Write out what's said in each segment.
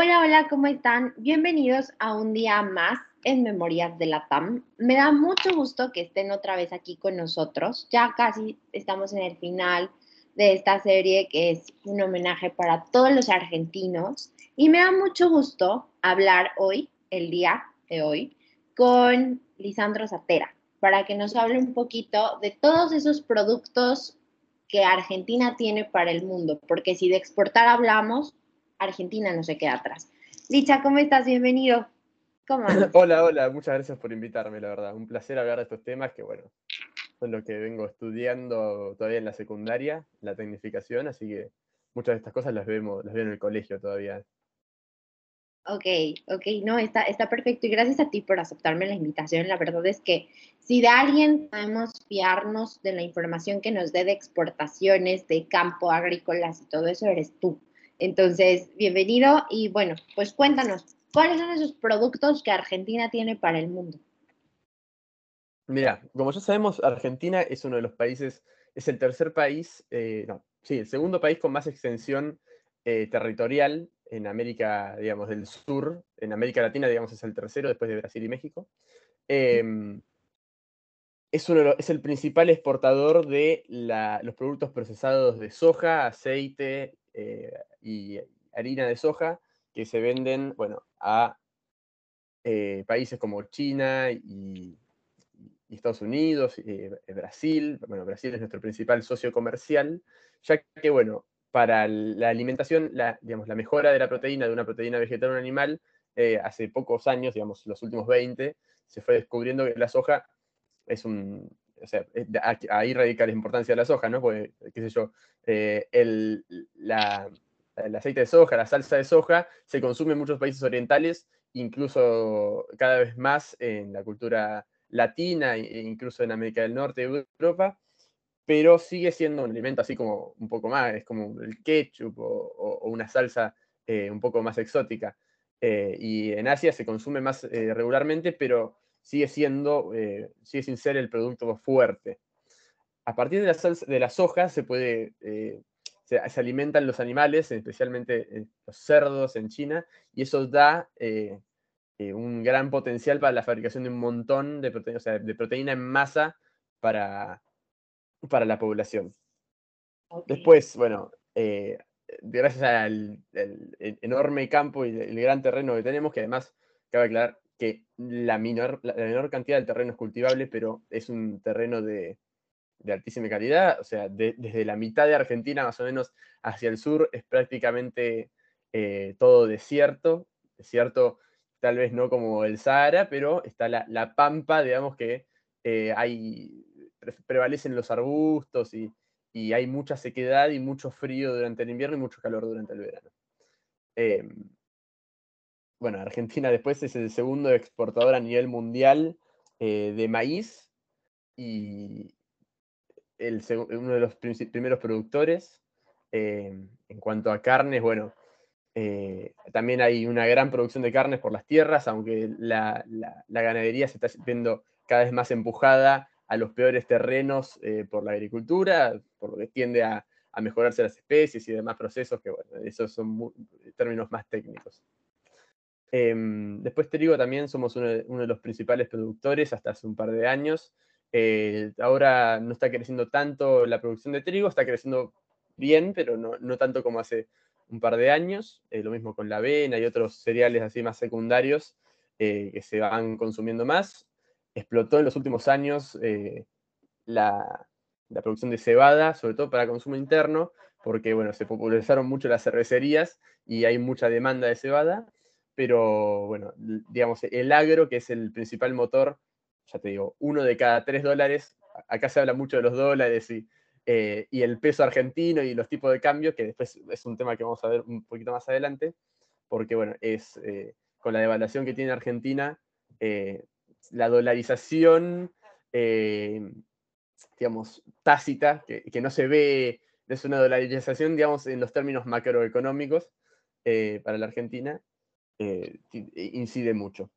Hola, hola, ¿cómo están? Bienvenidos a un día más en Memorias de la TAM. Me da mucho gusto que estén otra vez aquí con nosotros. Ya casi estamos en el final de esta serie que es un homenaje para todos los argentinos. Y me da mucho gusto hablar hoy, el día de hoy, con Lisandro Zatera, para que nos hable un poquito de todos esos productos que Argentina tiene para el mundo, porque si de exportar hablamos, Argentina no se queda atrás. Licha, ¿cómo estás? Bienvenido. ¿Cómo Hola, hola, muchas gracias por invitarme, la verdad. Un placer hablar de estos temas que, bueno, son lo que vengo estudiando todavía en la secundaria, la tecnificación, así que muchas de estas cosas las vemos, las veo en el colegio todavía. Ok, ok, no, está, está perfecto y gracias a ti por aceptarme la invitación. La verdad es que si de alguien podemos fiarnos de la información que nos dé de exportaciones, de campo, agrícolas y todo eso, eres tú. Entonces, bienvenido y bueno, pues cuéntanos, ¿cuáles son esos productos que Argentina tiene para el mundo? Mira, como ya sabemos, Argentina es uno de los países, es el tercer país, eh, no, sí, el segundo país con más extensión eh, territorial en América, digamos, del sur. En América Latina, digamos, es el tercero después de Brasil y México. Em, es, uno es, el principal exportador de los productos procesados de soja, aceite, y harina de soja que se venden, bueno, a eh, países como China y, Estados Unidos, eh, Brasil, bueno, Brasil es nuestro principal socio comercial, ya que, bueno, para la alimentación, la, digamos, la mejora de la proteína de una proteína vegetal o animal, hace pocos años, digamos, los últimos 20, se fue descubriendo que la soja es un, o sea, ahí radica la importancia de la soja, ¿no? Porque, qué sé yo, eh, el, aceite de soja, la salsa de soja, se consume en muchos países orientales, incluso cada vez más en la cultura latina e incluso en América del Norte Europa, pero sigue siendo un alimento así como un poco más, es como el ketchup o, una salsa eh, un poco más exótica. Eh, y en Asia se consume más regularmente, pero sigue siendo, eh, sigue sin ser el producto fuerte. A partir de las, de las hojas se puede, eh, se, alimentan los animales, especialmente eh, los cerdos en China, y eso da un gran potencial para la fabricación de un montón de proteína, o sea, de proteína en masa para, para la población. Después, bueno, gracias al enorme campo y el gran terreno que tenemos, que además, cabe aclarar, que la menor, la menor cantidad del terreno es cultivable, pero es un terreno de, altísima calidad, o sea, desde la mitad de Argentina más o menos hacia el sur es prácticamente eh, todo desierto, desierto tal vez no como el Sahara, pero está la, pampa, digamos que eh, hay, prevalecen los arbustos y, y, hay mucha sequedad y mucho frío durante el invierno y mucho calor durante el verano. Em, bueno, Argentina después es el segundo exportador a nivel mundial eh, de maíz y el, uno de los primeros productores. Eh, en cuanto a carnes, bueno, eh, también hay una gran producción de carnes por las tierras, aunque la, ganadería se está viendo cada vez más empujada a los peores terrenos por la agricultura, por lo que tiende a, a, mejorarse las especies y demás procesos, que bueno, esos son términos más técnicos. Em, después te digo, también somos uno de, los principales productores hasta hace un par de años. Eh, ahora no está creciendo tanto la producción de trigo, está creciendo bien, pero no, tanto como hace un par de años. Eh, lo mismo con la avena y otros cereales así más secundarios eh, que se van consumiendo más. Explotó en los últimos años la, la, producción de cebada, sobre todo para consumo interno, porque bueno, se popularizaron mucho las cervecerías y hay mucha demanda de cebada pero bueno, digamos, el agro, que es el principal motor, ya te digo, uno de cada tres dólares, acá se habla mucho de los dólares y, eh, y el peso argentino y los tipos de cambio, que después es un tema que vamos a ver un poquito más adelante, porque bueno, es eh, con la devaluación que tiene Argentina, eh, la dolarización, digamos, tácita, que, que, no se ve, es una dolarización, digamos, en los términos macroeconómicos para la Argentina, eh, incide mucho.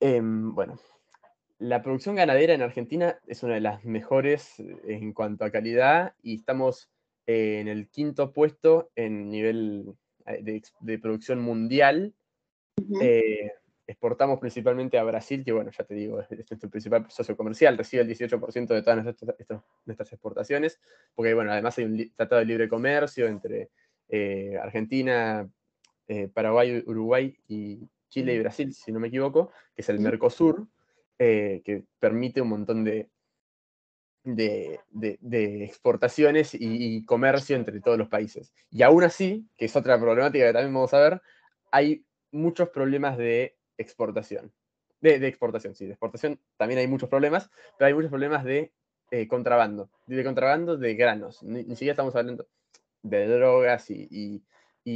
Em, bueno, la producción ganadera en Argentina es una de las mejores eh, en cuanto a calidad y estamos en el quinto puesto en nivel de, producción mundial. exportamos principalmente a Brasil, que bueno, ya te digo, es, nuestro principal socio comercial, recibe el 18% de todas nuestras, exportaciones, porque bueno, además hay un tratado de libre comercio entre Argentina, Paraguay, Uruguay y Chile y Brasil, si no me equivoco, que es el Mercosur, que permite un montón de, de, exportaciones y, comercio entre todos los países. Y aún así, que es otra problemática que también vamos a ver, hay muchos problemas de exportación. De, exportación, sí, de exportación también hay muchos problemas, pero hay muchos problemas de eh, contrabando, de contrabando de granos. Ni, siquiera estamos hablando de drogas y, y,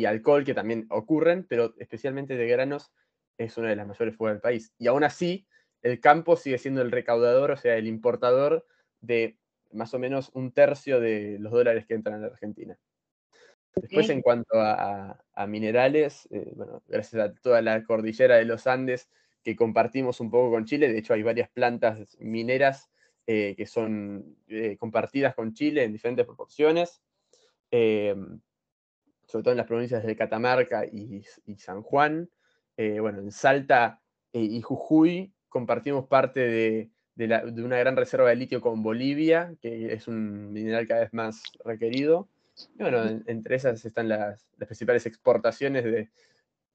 alcohol que también ocurren, pero especialmente de granos es una de las mayores fugas del país. Y aún así, el campo sigue siendo el recaudador, o sea, el importador de más o menos un tercio de los dólares que entran a la Argentina. Después, en cuanto a, minerales, eh, bueno, gracias a toda la cordillera de los Andes que compartimos un poco con Chile, de hecho hay varias plantas mineras eh, que son eh, compartidas con Chile en diferentes proporciones, sobre todo en las provincias de Catamarca y, San Juan. bueno, en Salta y Jujuy compartimos parte de, de, una gran reserva de litio con Bolivia, que es un mineral cada vez más requerido. Y bueno, entre esas están las, principales exportaciones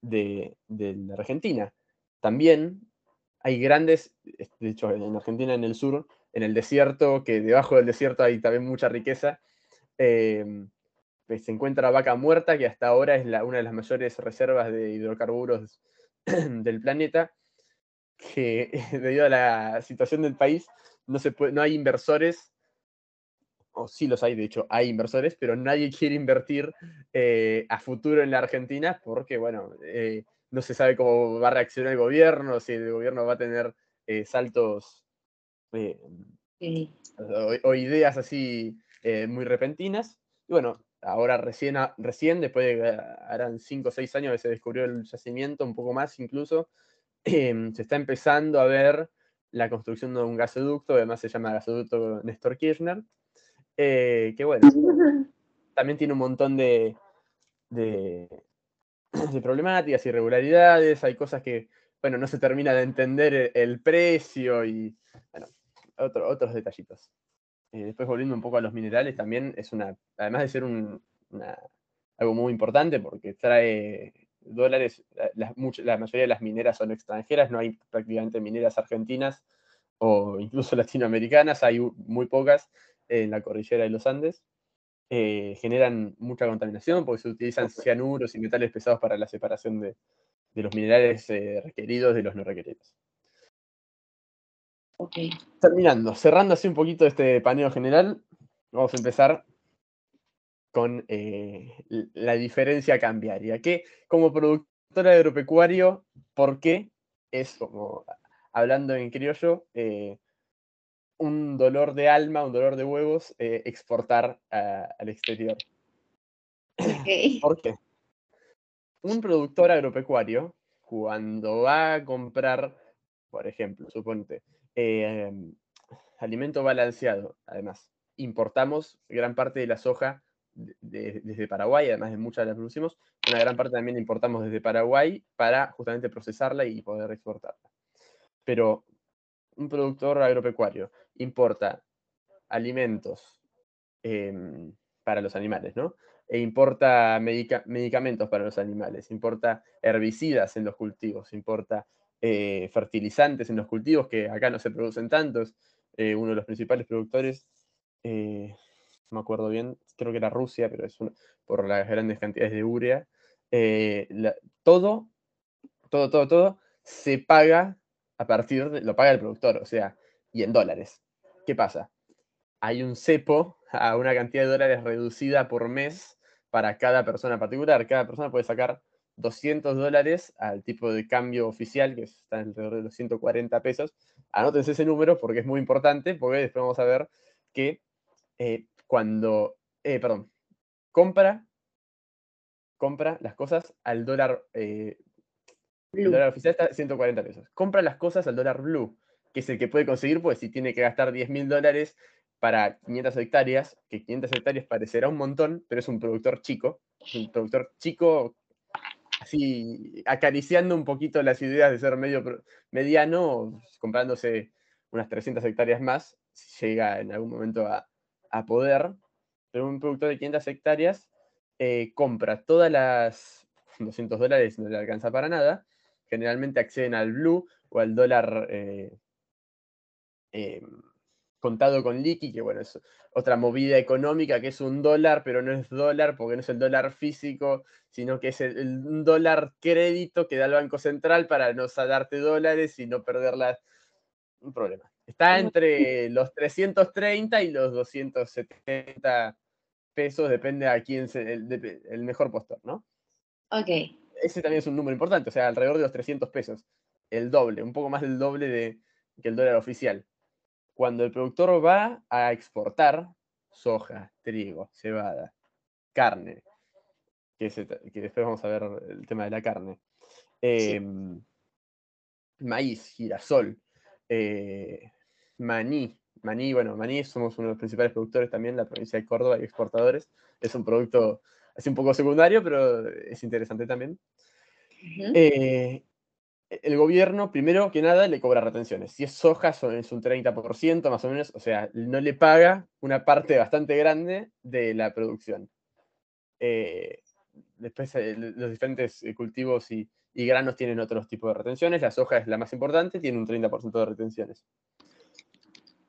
de, la Argentina. También hay grandes, de hecho en Argentina, en el sur, en el desierto, que debajo del desierto hay también mucha riqueza, pues se encuentra vaca muerta, que hasta ahora es una de las mayores reservas de hidrocarburos del planeta, que debido a la situación del país no, se puede, no hay inversores, o sí los hay, de hecho, hay inversores, pero nadie quiere invertir eh, a futuro en la Argentina porque, bueno, eh, no se sabe cómo va a reaccionar el gobierno, si el gobierno va a tener eh, saltos o, ideas así muy repentinas. Y bueno, ahora recién, recién después de, harán cinco o seis años que se descubrió el yacimiento, un poco más incluso, Em, se está empezando a ver la construcción de un gasoducto, además se llama gasoducto Néstor Kirchner, eh, que bueno, también tiene un montón de, de, problemáticas, irregularidades, hay cosas que, bueno, no se termina de entender el, precio y, bueno, otros detallitos. Eh, después volviendo un poco a los minerales, también es una, además de ser un, algo muy importante porque trae dólares, la, la, mayoría de las mineras son extranjeras, no hay prácticamente mineras argentinas o incluso latinoamericanas, hay muy pocas en la cordillera de los Andes. Eh, generan mucha contaminación porque se utilizan cianuros y metales pesados para la separación de, los minerales eh, requeridos de los no requeridos. Terminando, cerrando así un poquito este paneo general, vamos a empezar con eh, la diferencia cambiaria, que como productor agropecuario, ¿por qué es como, hablando en criollo, eh, un dolor de alma, un dolor de huevos, eh, exportar al exterior? ¿Por qué? Un productor agropecuario, cuando va a comprar, por ejemplo, suponte, alimento balanceado, además, importamos gran parte de la soja desde Paraguay, además de muchas las producimos, una gran parte también importamos desde Paraguay para justamente procesarla y poder exportarla. Pero un productor agropecuario importa alimentos em, para los animales, ¿no? E importa medicamentos para los animales, importa herbicidas en los cultivos, importa eh, fertilizantes en los cultivos, que acá no se producen tantos. Eh, uno de los principales productores eh, no me acuerdo bien, creo que era Rusia, pero es por las grandes cantidades de urea. Todo, todo, todo, todo se paga a partir de, lo paga el productor, o sea, y en dólares. ¿Qué pasa? Hay un cepo a una cantidad de dólares reducida por mes para cada persona particular. Cada persona puede sacar 200 dólares al tipo de cambio oficial, que está alrededor de los 140 pesos. Anótense ese número porque es muy importante, porque después vamos a ver que eh, cuando, eh, perdón, compra, compra las cosas al dólar, eh, el dólar oficial está 140 pesos. Compra las cosas al dólar blue, que es el que puede conseguir, pues si tiene que gastar 10 mil dólares para 500 hectáreas, que 500 hectáreas parecerá un montón, pero es un productor chico, un productor chico así acariciando un poquito las ideas de ser medio mediano, comprándose unas 300 hectáreas más, si llega en algún momento a, poder, pero un productor de 500 hectáreas eh, compra todas las 200 dólares, no le alcanza para nada, generalmente acceden al blue o al dólar eh, em, contado con liqui, que bueno, es otra movida económica que es un dólar, pero no es dólar porque no es el dólar físico, sino que es el, dólar crédito que da el Banco Central para no darte dólares y no perderlas. Un problema. Está entre los 330 y los 270 pesos, depende a quién es el, mejor postor, ¿no? Ok. Ese también es un número importante, o sea, alrededor de los 300 pesos. El doble, un poco más del doble de, que el dólar oficial cuando el productor va a exportar soja, trigo, cebada, carne, que, después vamos a ver el tema de la carne, em, maíz, girasol, eh, maní, maní, bueno, maní somos uno de los principales productores también en la provincia de Córdoba y exportadores. Es un producto así un poco secundario, pero es interesante también el gobierno, primero que nada, le cobra retenciones. Si es soja, es un 30% más o menos, o sea, no le paga una parte bastante grande de la producción. Eh, después, eh, los diferentes eh, cultivos y, granos tienen otros tipos de retenciones. La soja es la más importante, tiene un 30% de retenciones.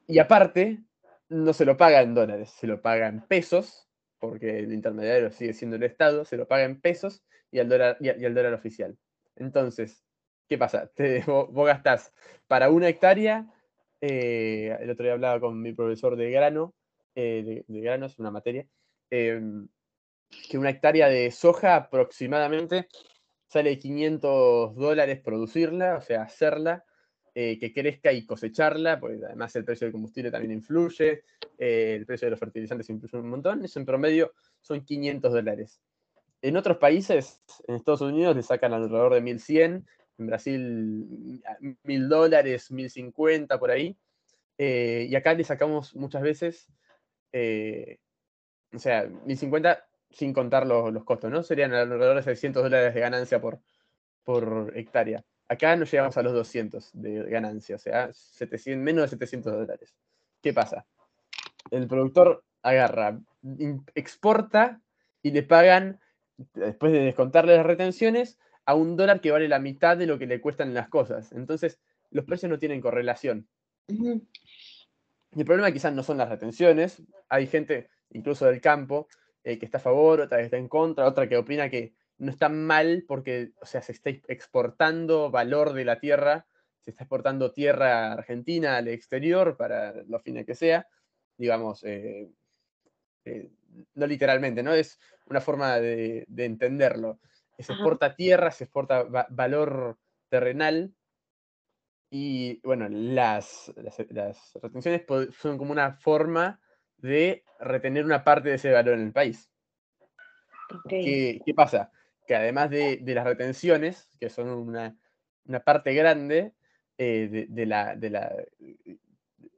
Y aparte, no se lo paga en dólares, se lo paga en pesos, porque el intermediario sigue siendo el Estado, se lo paga en pesos y al dólar, y al dólar oficial. Entonces, ¿qué pasa? Te, vos, gastás para una hectárea, eh, el otro día hablaba con mi profesor de grano, eh, de, grano es una materia, em, que una hectárea de soja aproximadamente sale 500 dólares producirla, o sea, hacerla, eh, que crezca y cosecharla, porque además el precio del combustible también influye, el precio de los fertilizantes influye un montón, eso en promedio son 500 dólares. En otros países, en Estados Unidos, le sacan alrededor de 1100, en Brasil mil dólares, mil cincuenta por ahí. Eh, y acá le sacamos muchas veces, eh, o sea, mil cincuenta sin contar los, costos, ¿no? Serían alrededor de 600 dólares de ganancia por, por hectárea. Acá no llegamos a los 200 de ganancia, o sea, 700, menos de 700 dólares. ¿Qué pasa? El productor agarra, exporta y le pagan, después de descontarle las retenciones, a un dólar que vale la mitad de lo que le cuestan las cosas. Entonces, los precios no tienen correlación. Y el problema quizás no son las retenciones. Hay gente, incluso del campo, eh, que está a favor, otra que está en contra, otra que opina que no está mal porque, o sea, se está exportando valor de la tierra, se está exportando tierra argentina al exterior para los fines que sea. Digamos, eh, eh, no literalmente, ¿no? Es una forma de entenderlo se exporta tierra, se exporta valor terrenal. Y bueno, las, las, retenciones son como una forma de retener una parte de ese valor en el país. ¿Qué, pasa? Que además de, las retenciones, que son una, parte grande eh, de, la,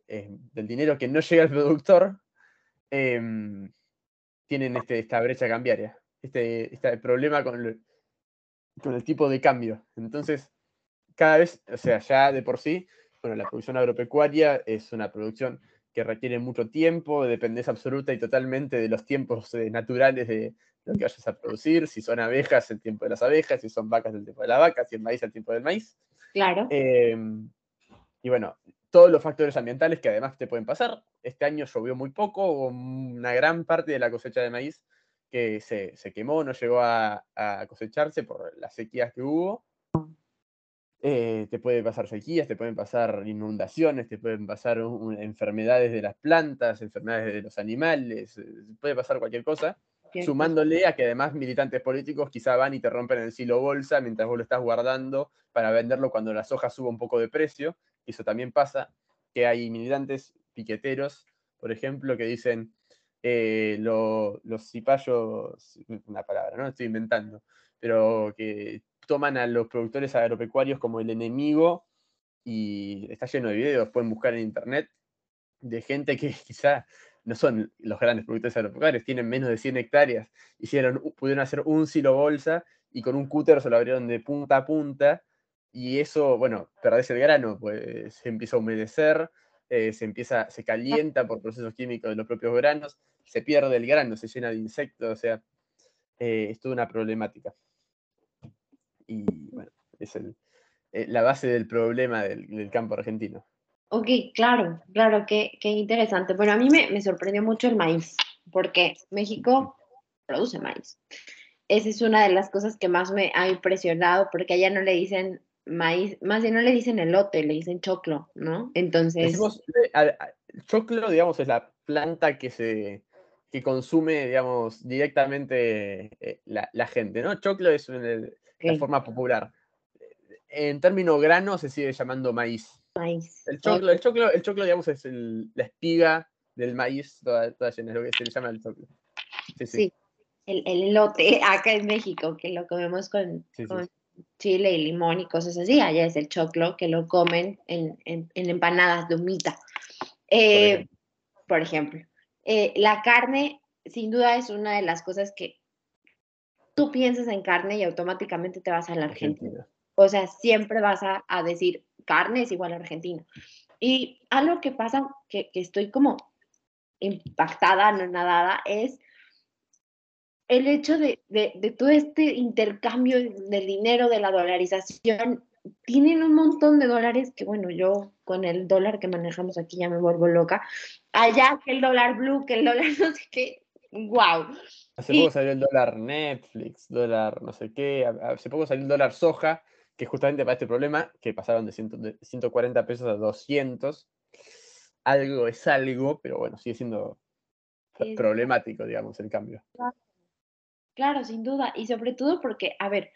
eh, del dinero que no llega al productor, em, tienen este, esta brecha cambiaria, este, este problema con, con el tipo de cambio. Entonces, cada vez, o sea, ya de por sí, bueno, la producción agropecuaria es una producción que requiere mucho tiempo, dependes absoluta y totalmente de los tiempos eh, naturales de lo que vayas a producir, si son abejas, el tiempo de las abejas, si son vacas, el tiempo de la vaca, si es maíz, el tiempo del maíz. Claro. Em, y bueno, todos los factores ambientales que además te pueden pasar. Este año llovió muy poco, una gran parte de la cosecha de maíz que se, quemó, no llegó a, cosecharse por las sequías que hubo. Eh, te puede pasar sequías, te pueden pasar inundaciones, te pueden pasar enfermedades de las plantas, enfermedades de los animales, eh, puede pasar cualquier cosa. Sumándole a que además militantes políticos quizá van y te rompen el silo bolsa mientras vos lo estás guardando para venderlo cuando la soja suba un poco de precio. Eso también pasa, que hay militantes piqueteros, por ejemplo, que dicen, eh, los cipayos, una palabra, ¿no? Estoy inventando, pero que toman a los productores agropecuarios como el enemigo y está lleno de videos, pueden buscar en internet, de gente que quizá no son los grandes productores agropecuarios, tienen menos de 100 hectáreas, hicieron, pudieron hacer un silo bolsa y con un cúter se lo abrieron de punta a punta y eso, bueno, perdés el grano, pues se empieza a humedecer, eh, se empieza, se calienta por procesos químicos de los propios granos, se pierde el grano, se llena de insectos, o sea, eh, es toda una problemática. Y bueno, es eh, la base del problema del, campo argentino. Ok, claro, claro, qué, qué interesante. Bueno, a mí me, me, sorprendió mucho el maíz, porque México produce maíz. Esa es una de las cosas que más me ha impresionado, porque allá no le dicen maíz, más bien no le dicen elote, le dicen choclo, ¿no? Entonces... Eh, choclo, digamos, es la planta que se que consume, digamos, directamente eh, la, gente, ¿no? Choclo es la forma popular. En términos grano se sigue llamando maíz. Maíz. El choclo, el choclo, el choclo digamos, es la espiga del maíz toda, llena, es lo que se le llama el choclo. Sí, sí. El, el, elote acá en México, que lo comemos con, con chile y limón y cosas así. Allá es el choclo que lo comen en, empanadas de humita. Eh, por ejemplo, eh, la carne, sin duda, es una de las cosas que tú piensas en carne y automáticamente te vas a la Argentina. O sea, siempre vas a, decir carne es igual a Argentina. Y algo que pasa, que, que estoy como impactada, no nadada, es el hecho de, todo este intercambio del dinero, de la dolarización, tienen un montón de dólares que, bueno, yo con el dólar que manejamos aquí ya me vuelvo loca. Allá que el dólar blue, que el dólar no sé qué, wow. Hace poco salió el dólar Netflix, dólar no sé qué, hace poco salió el dólar soja, que justamente para este problema, que pasaron de, 140 pesos a 200. Algo es algo, pero bueno, sigue siendo problemático, digamos, el cambio. Claro, sin duda. Y sobre todo porque, a ver,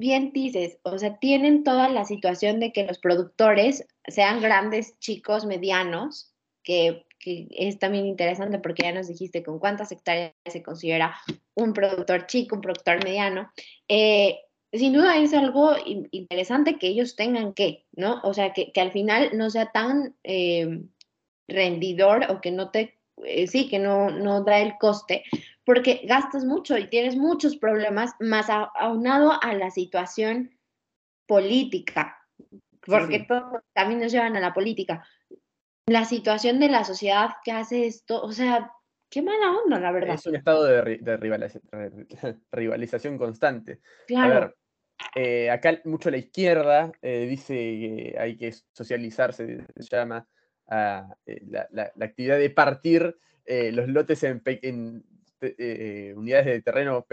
bien dices, o sea, tienen toda la situación de que los productores sean grandes, chicos, medianos, que, es también interesante porque ya nos dijiste con cuántas hectáreas se considera un productor chico, un productor mediano. Eh, sin duda es algo interesante que ellos tengan que, ¿no? O sea, que, al final no sea tan eh, rendidor o que no te, eh, sí, que no, no da el coste, porque gastas mucho y tienes muchos problemas, más aunado a la situación política, porque todos también nos llevan a la política. La situación de la sociedad que hace esto, o sea, qué mala onda, la verdad. Es un estado de, rivalización constante. Claro. A ver, eh, acá mucho la izquierda eh, dice que hay que socializarse, se llama ah, eh, la, actividad de partir los lotes en, en eh, unidades de terreno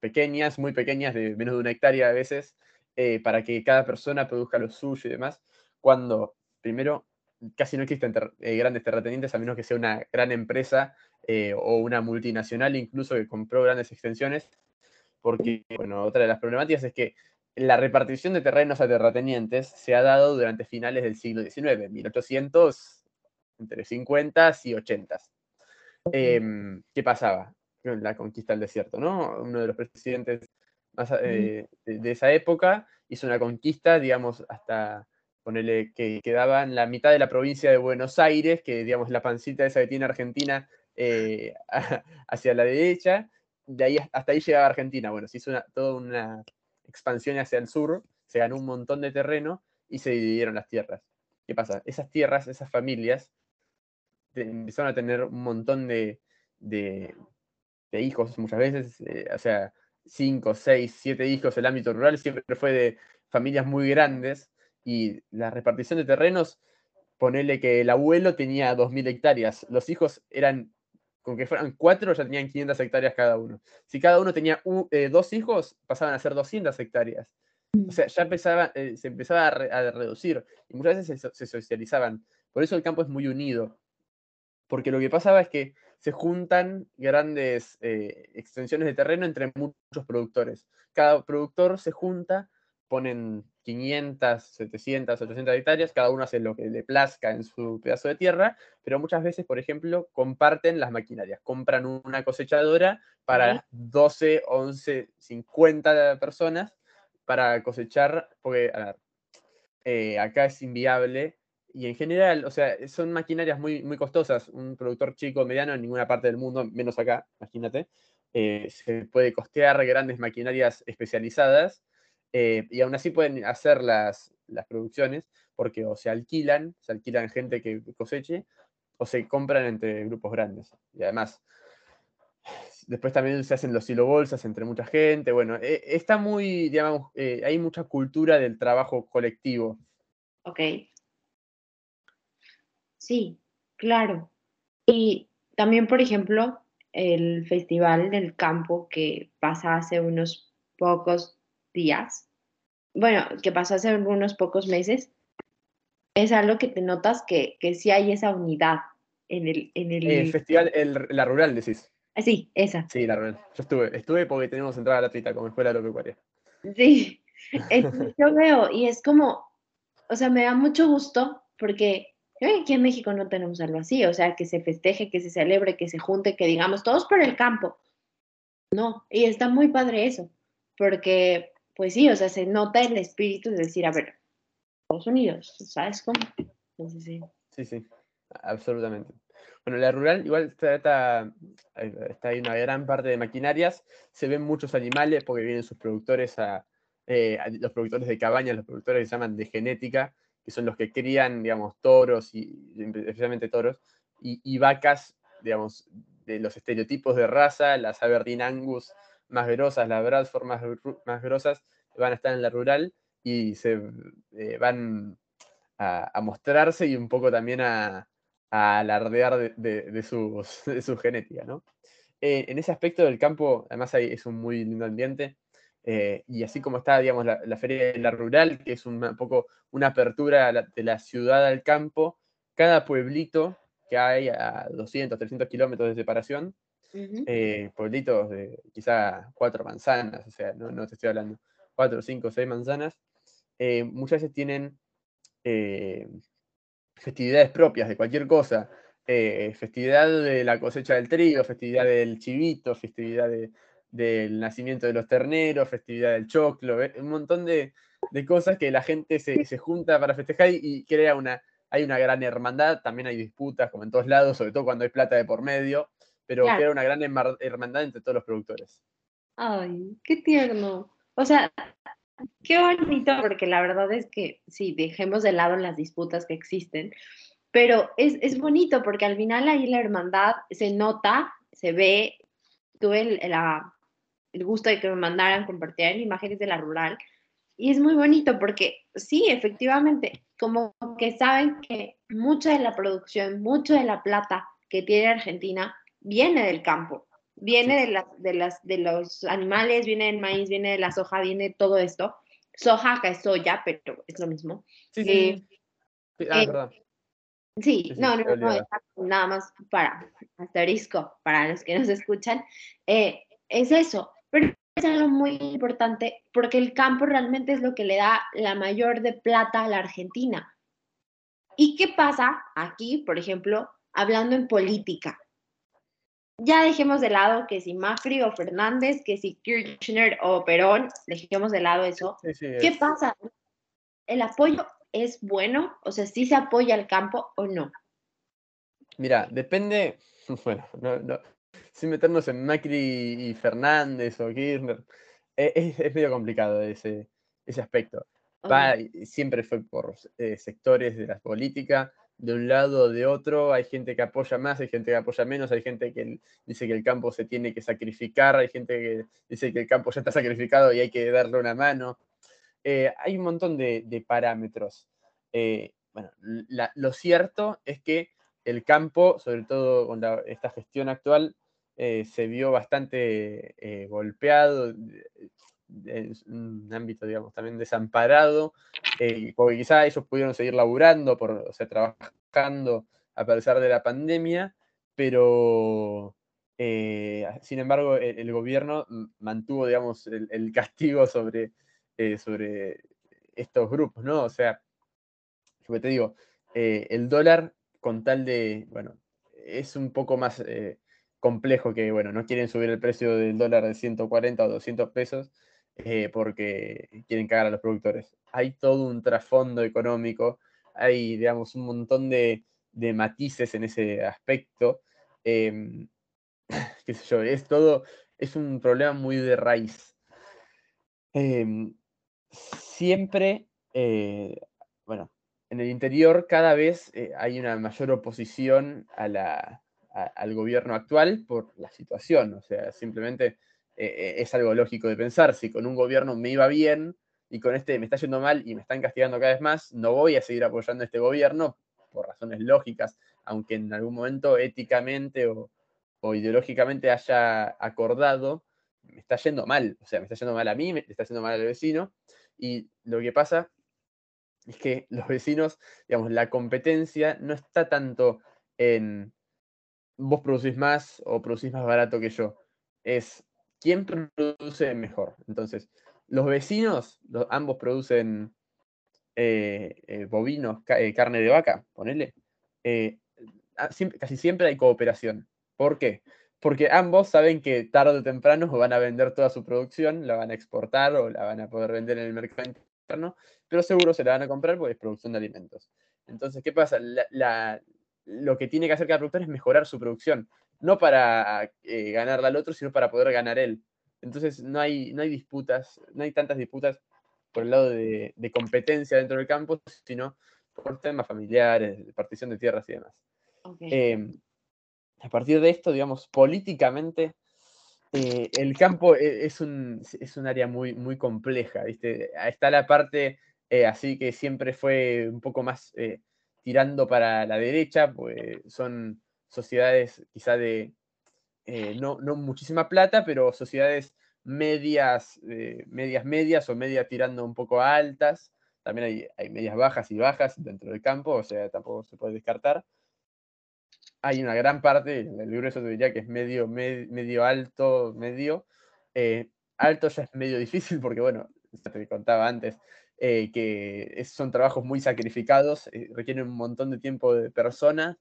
pequeñas, muy pequeñas, de menos de una hectárea a veces, eh, para que cada persona produzca lo suyo y demás, cuando primero casi no existen eh, grandes terratenientes a menos que sea una gran empresa o una multinacional incluso que compró grandes extensiones, porque, bueno, otra de las problemáticas es que la repartición de terrenos a terratenientes se ha dado durante finales del siglo XIX, 1800, entre 50 y 80. Em, ¿Qué pasaba? La conquista del desierto, ¿no? Uno de los presidentes más, eh, de, esa época hizo una conquista, digamos, hasta ponerle que quedaban la mitad de la provincia de Buenos Aires, que digamos la pancita esa que tiene Argentina eh, hacia la derecha, de ahí hasta ahí llegaba Argentina. Bueno, se hizo toda una expansión hacia el sur, se ganó un montón de terreno y se dividieron las tierras. ¿Qué pasa? Esas tierras, esas familias, empezaron a tener un montón de, hijos muchas veces, eh, o sea, cinco, seis, siete hijos, el ámbito rural siempre fue de familias muy grandes y la repartición de terrenos, ponele que el abuelo tenía 2.000 hectáreas, los hijos eran, con que fueran cuatro, ya tenían 500 hectáreas cada uno. Si cada uno tenía eh, dos hijos, pasaban a ser 200 hectáreas. O sea, ya empezaba, eh, se empezaba a, reducir y muchas veces se socializaban. Por eso el campo es muy unido porque lo que pasaba es que se juntan grandes eh, extensiones de terreno entre muchos productores. Cada productor se junta, ponen 500, 700, 800 hectáreas, cada uno hace lo que le plazca en su pedazo de tierra, pero muchas veces, por ejemplo, comparten las maquinarias, compran una cosechadora para 12, 11, 50 personas para cosechar, porque, a ver, eh, acá es inviable y en general, o sea, son maquinarias muy, muy costosas. Un productor chico, mediano, en ninguna parte del mundo, menos acá, imagínate, eh, se puede costear grandes maquinarias especializadas eh, y aún así pueden hacer las, las producciones porque o se alquilan, se alquilan gente que coseche o se compran entre grupos grandes. Y además, después también se hacen los bolsas entre mucha gente. Bueno, eh, está muy, digamos, hay mucha cultura del trabajo colectivo. Ok. Sí, claro. Y también, por ejemplo, el Festival del Campo que pasa hace unos pocos días, bueno, que pasó hace unos pocos meses, es algo que te notas que, que sí hay esa unidad en el... En el... el festival, la rural, decís. Ah, sí, esa. Sí, la rural. Yo estuve, estuve porque tenemos entrada gratuita como escuela agropecuaria. Sí, yo veo y es como, o sea, me da mucho gusto porque aquí en México no tenemos algo así, o sea, que se festeje, que se celebre, que se junte, que digamos todos por el campo. No, y está muy padre eso, porque pues sí, o sea, se nota el espíritu de decir, a ver, Estados Unidos, ¿sabes cómo? sí. Sí, sí, absolutamente. Bueno, la rural igual está, está ahí una gran parte de maquinarias, se ven muchos animales porque vienen sus productores a, eh, los productores de cabañas, los productores que se llaman de genética, que son los que crían, digamos, toros, y especialmente toros, y, vacas, digamos, de los estereotipos de raza, las Aberdeen Angus más grosas, las Bradford más, más grosas, van a estar en la rural y se eh, van a, mostrarse y un poco también a, alardear de, su, genética, ¿no? Eh, en ese aspecto del campo, además es un muy lindo ambiente, eh, y así como está, digamos, la, Feria de la Rural, que es un poco una apertura de la ciudad al campo, cada pueblito que hay a 200, 300 kilómetros de separación, eh, pueblitos de quizá cuatro manzanas, o sea, no, te estoy hablando, cuatro, cinco, seis manzanas, eh, muchas veces tienen festividades propias de cualquier cosa, festividad de la cosecha del trigo, festividad del chivito, festividad de, del nacimiento de los terneros, festividad del choclo, eh, un montón de, cosas que la gente se, junta para festejar y, crea una, hay una gran hermandad, también hay disputas como en todos lados, sobre todo cuando hay plata de por medio, pero crea una gran hermandad entre todos los productores. Ay, qué tierno. O sea, qué bonito, porque la verdad es que sí, dejemos de lado las disputas que existen, pero es, es bonito porque al final ahí la hermandad se nota, se ve, tuve la, el gusto de que me mandaran compartir imágenes de la rural. Y es muy bonito porque sí, efectivamente, como que saben que mucha de la producción, mucho de la plata que tiene Argentina viene del campo, viene de, las, de, las, de los animales, viene del maíz, viene de la soja, viene todo esto. Soja acá es soya, pero es lo mismo. Sí, sí. Eh, ah, eh, sí, no, no, no, nada más para asterisco, para los que nos escuchan. Eh, es eso, pero es algo muy importante porque el campo realmente es lo que le da la mayor de plata a la Argentina. ¿Y qué pasa aquí, por ejemplo, hablando en política? Ya dejemos de lado que si Macri o Fernández, que si Kirchner o Perón, dejemos de lado eso. ¿Qué pasa? ¿El apoyo es bueno? O sea, ¿sí se apoya al campo o no? Mira, depende, bueno, no, no, sin meternos en Macri y Fernández o Kirchner, e, es, medio complicado ese, ese aspecto. siempre fue por eh, sectores de la política, de un lado o de otro, hay gente que apoya más, hay gente que apoya menos, hay gente que dice que el campo se tiene que sacrificar, hay gente que dice que el campo ya está sacrificado y hay que darle una mano. Eh, hay un montón de, parámetros. Eh, bueno, lo cierto es que el campo, sobre todo con esta gestión actual, eh, se vio bastante eh, golpeado, en un ámbito, digamos, también desamparado, eh, porque quizá ellos pudieron seguir laburando, por, o sea, trabajando a pesar de la pandemia, pero sin embargo el, gobierno mantuvo, digamos, el, castigo sobre, sobre estos grupos, ¿no? O sea, como te digo, el dólar con tal de, bueno, es un poco más complejo que, bueno, no quieren subir el precio del dólar de 140 o 200 pesos eh, porque quieren cagar a los productores. Hay todo un trasfondo económico, hay, digamos, un montón de, matices en ese aspecto. Em, qué sé yo, es todo, es un problema muy de raíz. Em, siempre, eh, bueno, en el interior cada vez eh, hay una mayor oposición al gobierno actual por la situación. O sea, simplemente eh, es algo lógico de pensar. Si con un gobierno me iba bien y con este me está yendo mal y me están castigando cada vez más, no voy a seguir apoyando a este gobierno por razones lógicas, aunque en algún momento éticamente o, o ideológicamente haya acordado, me está yendo mal. O sea, me está yendo mal a mí, me está yendo mal al vecino. Y lo que pasa es que los vecinos, digamos, la competencia no está tanto en vos producís más o producís más barato que yo. Es quién produce mejor. Entonces, los vecinos, ambos producen eh, eh, bovinos, eh, carne de vaca, ponele. Ah, casi siempre hay cooperación. ¿Por qué? Porque ambos saben que tarde o temprano van a vender toda su producción, la van a exportar o la van a poder vender en el mercado interno, pero seguro se la van a comprar porque es producción de alimentos. Entonces, ¿qué pasa? Lo que tiene que hacer cada productor es mejorar su producción, no para eh, ganarla al otro, sino para poder ganar él. Entonces, no hay, no hay disputas, no hay tantas disputas por el lado de, competencia dentro del campo, sino por temas familiares, partición de tierras y demás. Em, a partir de esto, digamos, políticamente, eh, el campo e, es un, es un área muy, muy compleja, ¿viste? Está la parte eh, así que siempre fue un poco más eh, tirando para la derecha, pues son sociedades quizá de no, no, muchísima plata, pero sociedades medias, medias medias o medias tirando un poco altas. También hay, hay medias bajas y bajas dentro del campo, o sea, tampoco se puede descartar hay una gran parte, el grueso te diría que es medio, medio alto, medio. Eh, alto ya es medio difícil porque, bueno, te contaba antes, eh, que son trabajos muy sacrificados, eh, requieren un montón de tiempo de persona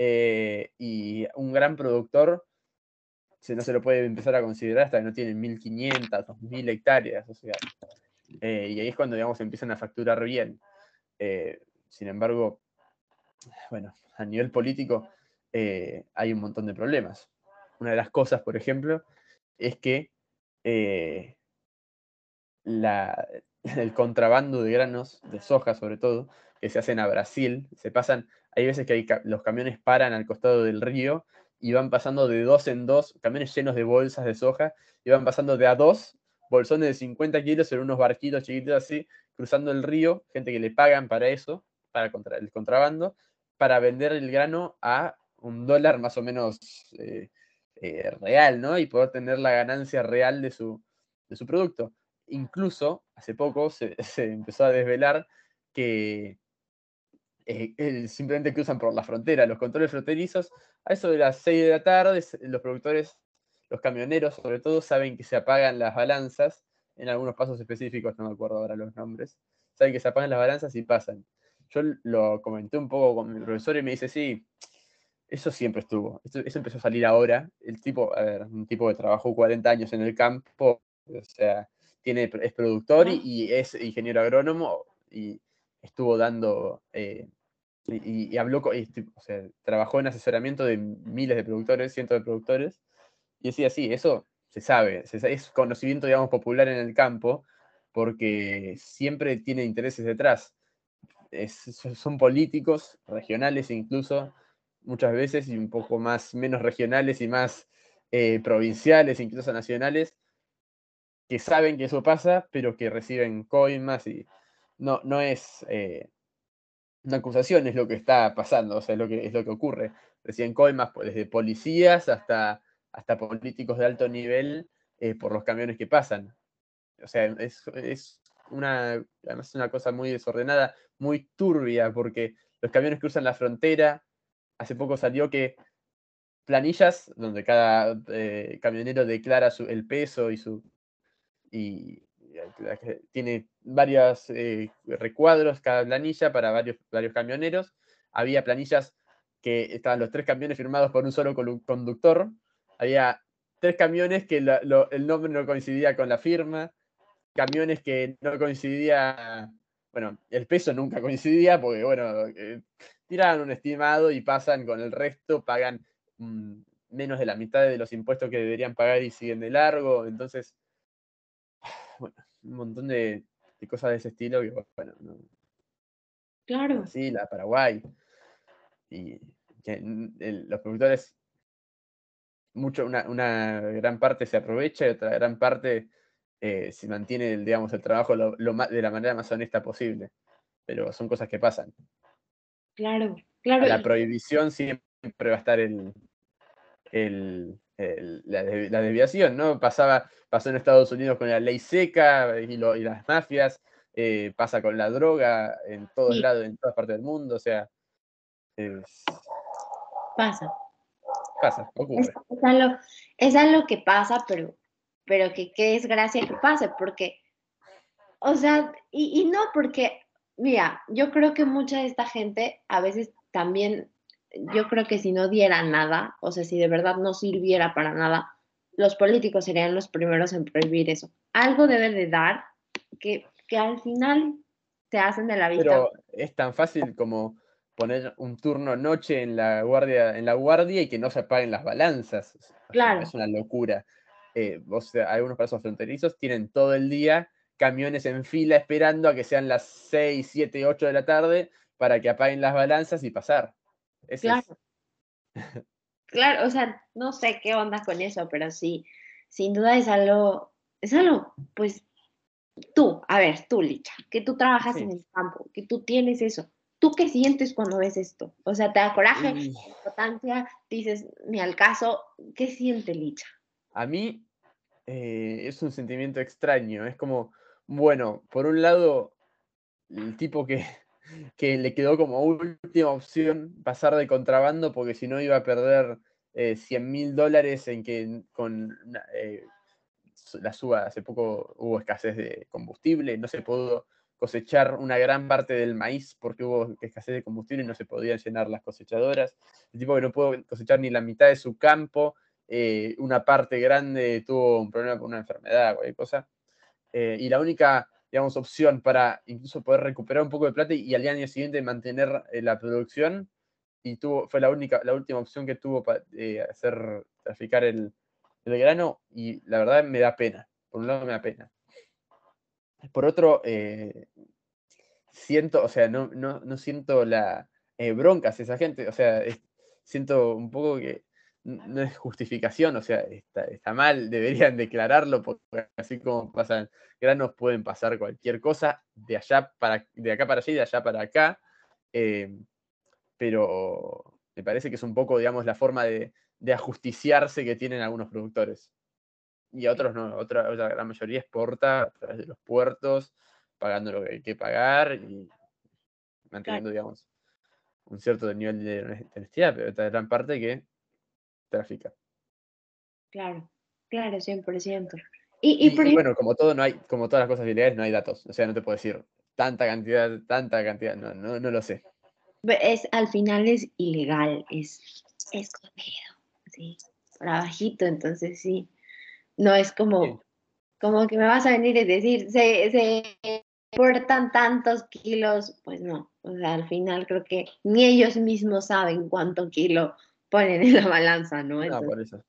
y un gran productor no se lo puede empezar a considerar hasta que no tienen 1.500, 2.000 hectáreas, o sea, y ahí es cuando, digamos, empiezan a facturar bien. sin embargo, bueno, a nivel político, eh, hay un montón de problemas. Una de las cosas, por ejemplo, es que eh, el contrabando de granos, de soja sobre todo, que se hacen a Brasil, se pasan, hay veces que los camiones paran al costado del río y van pasando de dos en dos, camiones llenos de bolsas de soja, y van pasando de a dos bolsones de 50 kilos en unos barquitos chiquitos así, cruzando el río, gente que le pagan para eso, para contra el contrabando, para vender el grano a un dólar más o menos eh, eh, real, ¿no? Y poder tener la ganancia real de su, de su producto. Incluso, hace poco se, empezó a desvelar que eh, simplemente cruzan por la frontera, los controles fronterizos, a eso de las 6 de la tarde, los productores, los camioneros sobre todo, saben que se apagan las balanzas, en algunos pasos específicos, no me acuerdo ahora los nombres, saben que se apagan las balanzas y pasan. Yo lo comenté un poco con mi profesor y me dice, sí, eso siempre estuvo. Eso, empezó a salir ahora. El tipo, a ver, un tipo que trabajó 40 años en el campo, o sea, tiene, es productor y, es ingeniero agrónomo y estuvo dando, eh, y, habló, con, o sea, trabajó en asesoramiento de miles de productores, cientos de productores, y decía, sí, eso se sabe, es conocimiento, digamos, popular en el campo, porque siempre tiene intereses detrás. son políticos, regionales incluso, muchas veces y un poco más, menos regionales y más eh, provinciales, incluso nacionales, que saben que eso pasa, pero que reciben coimas y no, no es eh, una acusación, es lo que está pasando, o sea, es lo que, es lo que ocurre. Reciben coimas desde policías hasta, hasta políticos de alto nivel eh, por los camiones que pasan. O sea, es, es una, además una cosa muy desordenada, muy turbia, porque los camiones cruzan la frontera, hace poco salió que planillas donde cada eh, camionero declara el peso y su y, tiene varios eh, recuadros cada planilla para varios, varios camioneros. Había planillas que estaban los tres camiones firmados por un solo conductor. Había tres camiones que el nombre no coincidía con la firma. Camiones que no coincidía, bueno, el peso nunca coincidía porque, bueno, eh, tiran un estimado y pasan con el resto, pagan un menos de la mitad de los impuestos que deberían pagar y siguen de largo. Entonces, bueno, un montón de, cosas de ese estilo que, bueno, no. Claro. Sí, la Paraguay. Y que los productores, mucho, una, gran parte se aprovecha y otra gran parte eh, se mantiene, digamos, el trabajo de la manera más honesta posible. Pero son cosas que pasan. Claro, claro. la prohibición siempre va a estar el, la, desviación, ¿no? Pasaba, pasó en Estados Unidos con la ley seca y, las mafias, eh, pasa con la droga en todos lados, en todas partes del mundo, o sea. Pasa. Pasa, ocurre. Es, algo, que pasa, pero, pero que qué desgracia que pase, porque, o sea, y, y no porque, mira, yo creo que mucha de esta gente a veces también yo creo que si no diera nada, o sea, si de verdad no sirviera para nada, los políticos serían los primeros en prohibir eso. Algo debe de dar que, que al final te hacen de la vista. Pero es tan fácil como poner un turno noche en la guardia, en la guardia y que no se apaguen las balanzas. Claro. es una locura. Eh, o sea, algunos pasos fronterizos tienen todo el día camiones en fila esperando a que sean las 6, 7, 8 de la tarde para que apaguen las balanzas y pasar claro. claro, o sea, no sé qué onda con eso, pero sí, sin duda es algo, es algo, pues, tú, a ver, tú, Licha, que tú trabajas en el campo, que tú tienes eso. ¿Tú qué sientes cuando ves esto? O sea, ¿te da coraje, importancia? Dices, ni al caso, ¿qué siente Licha? A mí eh, es un sentimiento extraño, es como, bueno, por un lado, el tipo que, que le quedó como última opción pasar de contrabando porque si no iba a perder 100 eh, mil dólares en que con eh, la suba, hace poco hubo escasez de combustible, no se pudo cosechar una gran parte del maíz porque hubo escasez de combustible y no se podían llenar las cosechadoras. El tipo que no pudo cosechar ni la mitad de su campo, eh, una parte grande tuvo un problema con una enfermedad, cualquier cosa. y la única digamos, opción para incluso poder recuperar un poco de plata y, al año siguiente mantener eh, la producción. Y tuvo, fue la única, la última opción que tuvo para eh, hacer traficar el, grano. Y la verdad me da pena. Por un lado me da pena. Por otro, eh, siento, o sea, no, no, siento la broncas esa gente. O sea, siento un poco que no es justificación, o sea, está, mal, deberían declararlo, porque así como pasan granos, pueden pasar cualquier cosa de allá para, de acá para allá y de allá para acá. Eh, pero me parece que es un poco, digamos, la forma de, ajusticiarse que tienen algunos productores. Y otros no, otra, otra gran mayoría exporta a través de los puertos, pagando lo que hay que pagar y manteniendo, digamos, un cierto nivel de honestidad, pero otra gran parte que tráfica. Claro, claro, 100%. Y, y, bueno, como todo, no hay, como todas las cosas ilegales, no hay datos. O sea, no te puedo decir tanta cantidad, tanta cantidad, no, no, no lo sé. Es, al final es ilegal, es escondido, sí, por abajito, entonces sí. No es como, como que me vas a venir y decir, se, se portan tantos kilos, pues no. O sea, al final creo que ni ellos mismos saben cuánto kilo ponen en la balanza, ¿no? no, por eso.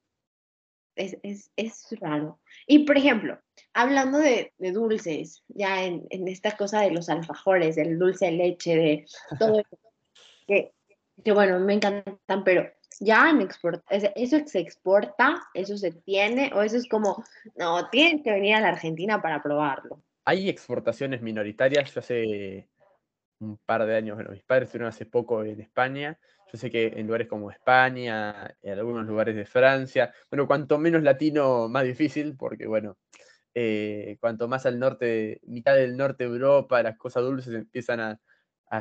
Es, raro. Y por ejemplo, hablando de, dulces, ya en, esta cosa de los alfajores, del dulce de leche, de todo eso, que, que bueno, me encantan, pero ya en export, eso se exporta, eso se tiene, o eso es como, no, tienen que venir a la Argentina para probarlo. Hay exportaciones minoritarias, yo hace un par de años, bueno, mis padres estuvieron hace poco en España yo sé que en lugares como España, en algunos lugares de Francia, bueno, cuanto menos latino, más difícil, porque bueno, eh, cuanto más al norte, mitad del norte de Europa, las cosas dulces empiezan a,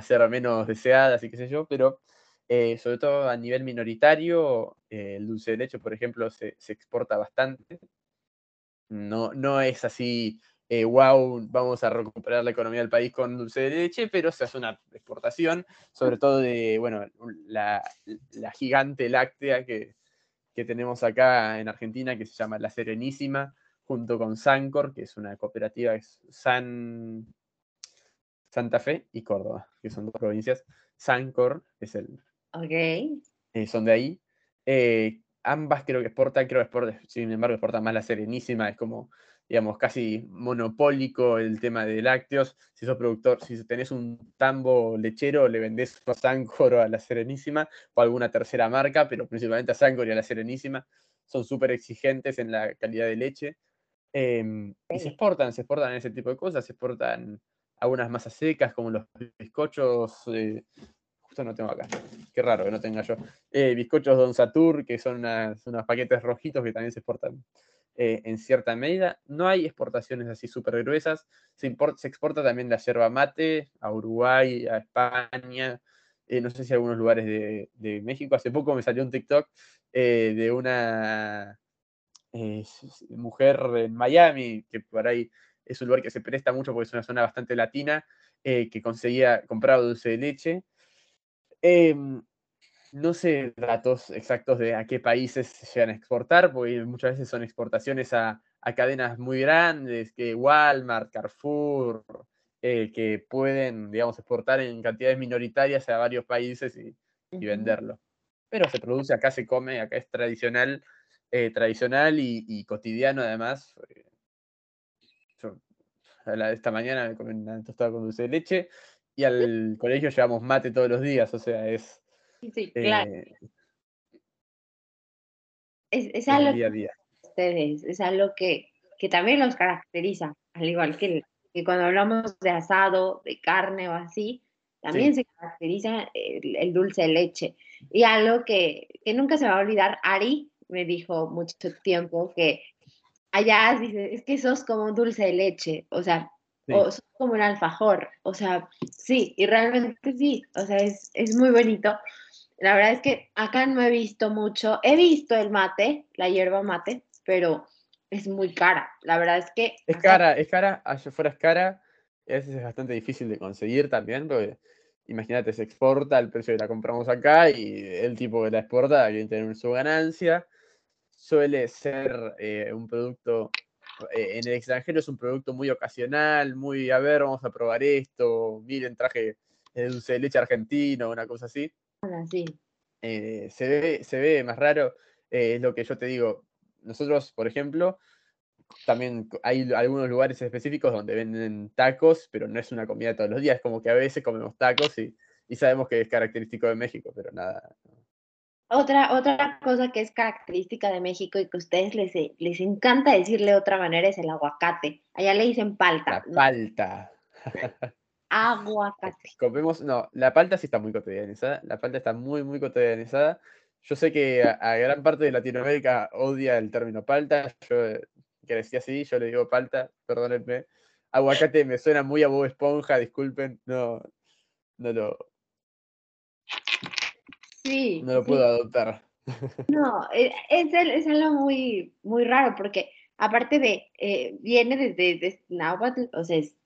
ser menos deseadas y qué sé yo, pero eh, sobre todo a nivel minoritario, eh, el dulce de leche, por ejemplo, se, se exporta bastante. No, no es así wow, eh, vamos a recuperar la economía del país con dulce de leche, pero se hace una exportación, sobre todo de, bueno, la, gigante láctea que, tenemos acá en Argentina, que se llama La Serenísima, junto con Sancor, que es una cooperativa, es San, Santa Fe y Córdoba, que son dos provincias. Sancor es el... Ok. Eh, son de ahí. Eh, ambas creo que exportan, creo que exportan, sin embargo exportan más la Serenísima, es como, digamos, casi monopólico el tema de lácteos. Si sos productor, si tenés un tambo lechero, le vendés a Sancor o a la Serenísima o a alguna tercera marca, pero principalmente a Sancor y a la Serenísima. Son súper exigentes en la calidad de leche. Em, y se exportan, se exportan ese tipo de cosas, se exportan algunas masas secas como los bizcochos, eh, justo no tengo acá, qué raro que no tenga yo, eh, bizcochos Don Satur, que son unos paquetes rojitos que también se exportan eh, en cierta medida. No hay exportaciones así súper gruesas, se, exporta también la yerba mate a Uruguay, a España, no sé si a algunos lugares de, México. Hace poco me salió un TikTok de una mujer en Miami, que por ahí es un lugar que se presta mucho porque es una zona bastante latina, eh, que conseguía, comprar dulce de leche. No sé datos exactos de a qué países se llegan a exportar, porque muchas veces son exportaciones a, cadenas muy grandes, que Walmart, Carrefour, eh, que pueden, digamos, exportar en cantidades minoritarias a varios países y, venderlo. Pero se produce acá, se come, acá es tradicional, eh, tradicional y, cotidiano además esta mañana me comí una tostada con dulce de leche y al colegio llevamos mate todos los días, o sea, es... Sí, claro. Eh, es, algo día a día. ustedes, es algo que, también los caracteriza, al igual que, que, cuando hablamos de asado, de carne o así, también se caracteriza el, dulce de leche. Y algo que, que nunca se va a olvidar, Ari me dijo mucho tiempo que allá dice, es que sos como un dulce de leche, o sea, o sos como un alfajor, o sea, sí, y realmente sí, o sea, es, es muy bonito. La verdad es que acá no he visto mucho, he visto el mate, la hierba mate, pero es muy cara. La verdad es que... Es cara, es cara, allá afuera es cara, a veces es bastante difícil de conseguir también, porque imagínate, se exporta el precio que la compramos acá y el tipo que la exporta quiere tener su ganancia suele ser eh, un producto, eh, en el extranjero es un producto muy ocasional, muy, a ver, vamos a probar esto, miren, traje de dulce de leche argentino, una cosa así. Sí. Eh, se, ve, se ve más raro, es lo que yo te digo. Nosotros, por ejemplo, también hay algunos lugares específicos donde venden tacos, pero no es una comida todos los días, es como que a veces comemos tacos y, y sabemos que es característico de México, pero nada, otra, otra cosa que es característica de México y que a ustedes les, les encanta decirle de otra manera es el aguacate. Allá le dicen palta. La palta. aguacate. Comemos, no, la palta sí está muy cotidianizada. La palta está muy, muy cotidianizada. Yo sé que a, gran parte de Latinoamérica odia el término palta. Yo que decía así, yo le digo palta, perdónenme. Aguacate me suena muy a Bob Esponja, disculpen, no, no lo, no lo puedo adoptar. No, e, es, es, algo muy, muy raro porque aparte de, eh, viene desde, desde náhuatl, o sea, es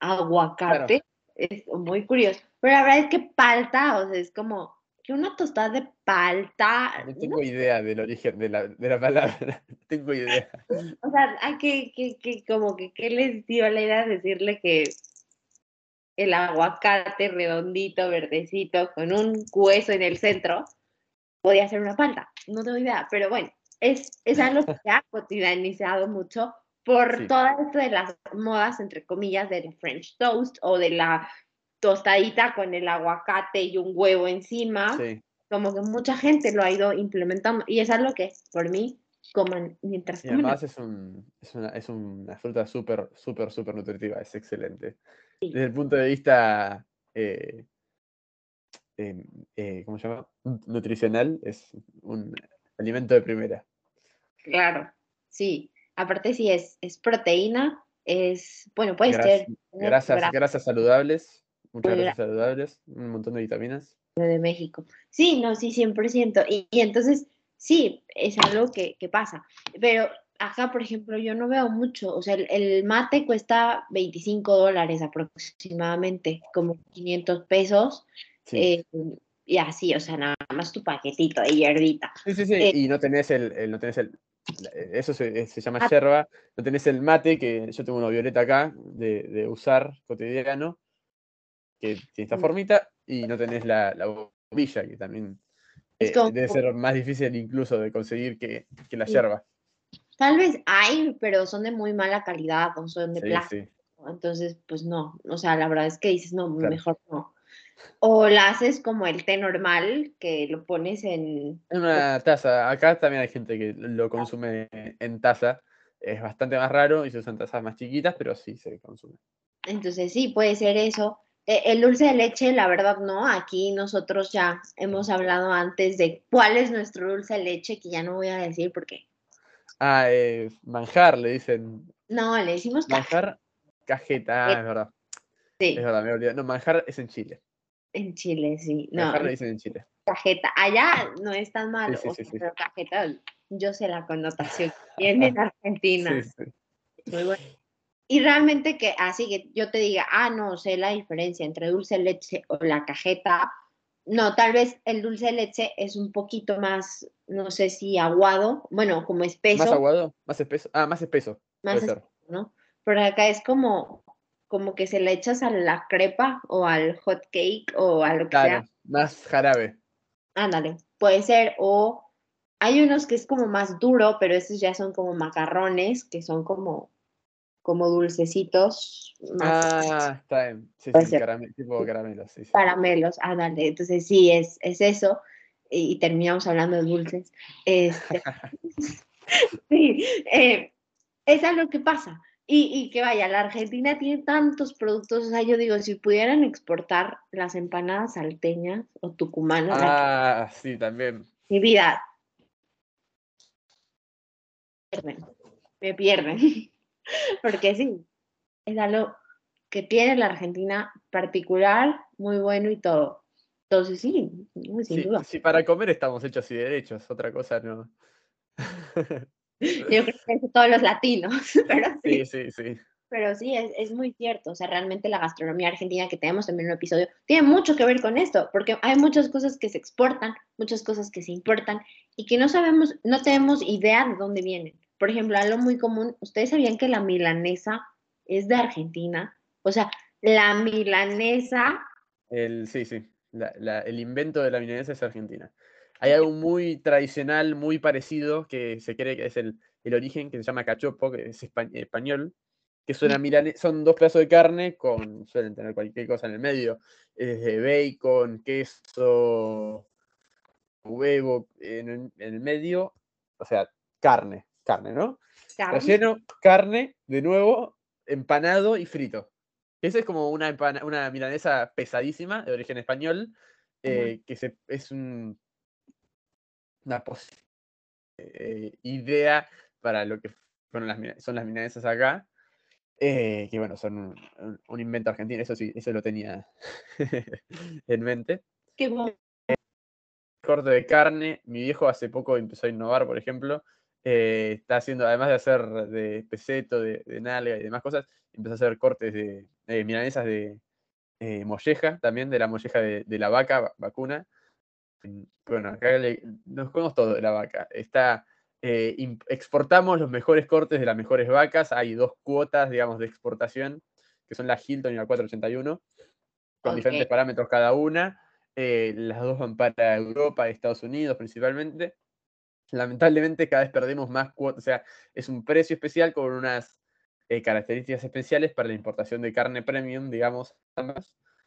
aguacate, es muy curioso. Pero la verdad es que palta, o sea, es como que una tostada de palta. No tengo idea del origen de la, de la palabra, no tengo idea. O sea, hay que, que, que, como que, ¿qué les dio la idea de decirle que el aguacate redondito, verdecito, con un hueso en el centro, podía ser una palta. No tengo idea, pero bueno, es, es algo que se ha cotidianizado mucho por todas esto de las modas, entre comillas, del French toast o de la tostadita con el aguacate y un huevo encima. Como que mucha gente lo ha ido implementando y es algo que por mí coman mientras y además es, un, es, una, es una fruta súper, súper, súper nutritiva, es excelente. Desde el punto de vista, eh, em, eh, ¿cómo se llama? Nutricional, es un alimento de primera. Claro, sí. Aparte sí es, es proteína, es, bueno, puede ser... Grasas, grasas saludables, muchas grasas saludables, un montón de vitaminas. De México. Sí, no, sí, 100%. Y, y entonces, sí, es algo que, que pasa. Pero acá, por ejemplo, yo no veo mucho, o sea, el, mate cuesta 25 dólares aproximadamente, como 500 pesos. Eh, y así, o sea, nada más tu paquetito de hierbita. Sí, sí, sí, eh, y no tenés el, no tenés el, eso se, llama ah. yerba, no tenés el mate, que yo tengo uno violeta acá, de, usar cotidiano, que tiene esta mm. formita, y no tenés la, la bombilla, que también eh, debe ser más difícil incluso de conseguir que, que la yerba. Tal vez hay, pero son de muy mala calidad o son de plástico. Entonces, pues no. O sea, la verdad es que dices, no, mejor no. O la haces como el té normal, que lo pones en... En una taza. Acá también hay gente que lo consume en taza. Es bastante más raro y se usan tazas más chiquitas, pero sí se consume. Entonces sí, puede ser eso. E, el dulce de leche, la verdad, no. Aquí nosotros ya hemos hablado antes de cuál es nuestro dulce de leche, que ya no voy a decir porque. Ah, eh, manjar, le dicen. No, le decimos manjar. Cajeta, ah, es verdad. Sí. Es verdad, me olvidé. No, manjar es en Chile. En Chile, sí. No, le dicen en Chile. Cajeta. Allá no es tan malo, sí, sí, pero cajeta, yo sé la connotación. Viene en Argentina. Muy bueno. Y realmente que así que yo te diga, ah, no sé la diferencia entre dulce de leche o la cajeta. No, tal vez el dulce de leche es un poquito más, no sé si aguado, bueno, como espeso. Más aguado, más espeso. Ah, más espeso. Más espeso, ¿no? Pero acá es como, como que se le echas a la crepa o al hot cake o a lo que claro, sea. Más jarabe. Ándale, puede ser. O hay unos que es como más duro, pero esos ya son como macarrones, que son como como dulcecitos. ah, está bien. Sí, sí, tipo caramelos. Sí, Caramelos, ah, dale. Entonces sí, es, es eso. Y, terminamos hablando de dulces. Este, sí, eh, es algo que pasa. Y, y, que vaya, la Argentina tiene tantos productos, o sea, yo digo, si pudieran exportar las empanadas salteñas o tucumanas. Ah, sí, también. Mi vida. Me pierden. Me pierden. porque sí, es algo que tiene la Argentina particular, muy bueno y todo. Entonces sí, sin sí, duda. Sí, para comer estamos hechos y derechos, otra cosa no. Yo creo que es todos los latinos, pero sí. Sí, sí, Pero sí, es, es, muy cierto. O sea, realmente la gastronomía argentina que tenemos también en un episodio tiene mucho que ver con esto, porque hay muchas cosas que se exportan, muchas cosas que se importan y que no sabemos, no tenemos idea de dónde vienen. Por ejemplo, algo muy común, ¿ustedes sabían que la milanesa es de Argentina? O sea, la milanesa... El, sí, sí, el invento de la milanesa es argentina. Hay algo muy tradicional, muy parecido, que se cree que es el, origen, que se llama cachopo, que es español, que es una son dos pedazos de carne con, suelen tener cualquier cosa en el medio, de bacon, queso, huevo en en el medio, o sea, carne, carne, ¿no? Carne. Relleno, carne, de nuevo, empanado y frito. Esa es como una, una milanesa pesadísima, de origen español, eh, que se, es un, una eh, idea para lo que fueron las, son las milanesas acá. Eh, que bueno, son un, invento argentino, eso sí, eso lo tenía en mente. Qué bueno. corte de carne, mi viejo hace poco empezó a innovar, por ejemplo, eh, está haciendo, además de hacer de peseto, de, de, nalga y demás cosas, empezó a hacer cortes de, milanesas de eh, molleja, también de la molleja de, la vaca, vacuna. Bueno, acá nos comemos todo de la vaca. Está, eh, exportamos los mejores cortes de las mejores vacas. Hay dos cuotas, digamos, de exportación, que son la Hilton y la 481, con diferentes parámetros cada una. las dos van para Europa y Estados Unidos principalmente lamentablemente cada vez perdemos más cuotas, o sea, es un precio especial con unas eh, características especiales para la importación de carne premium, digamos,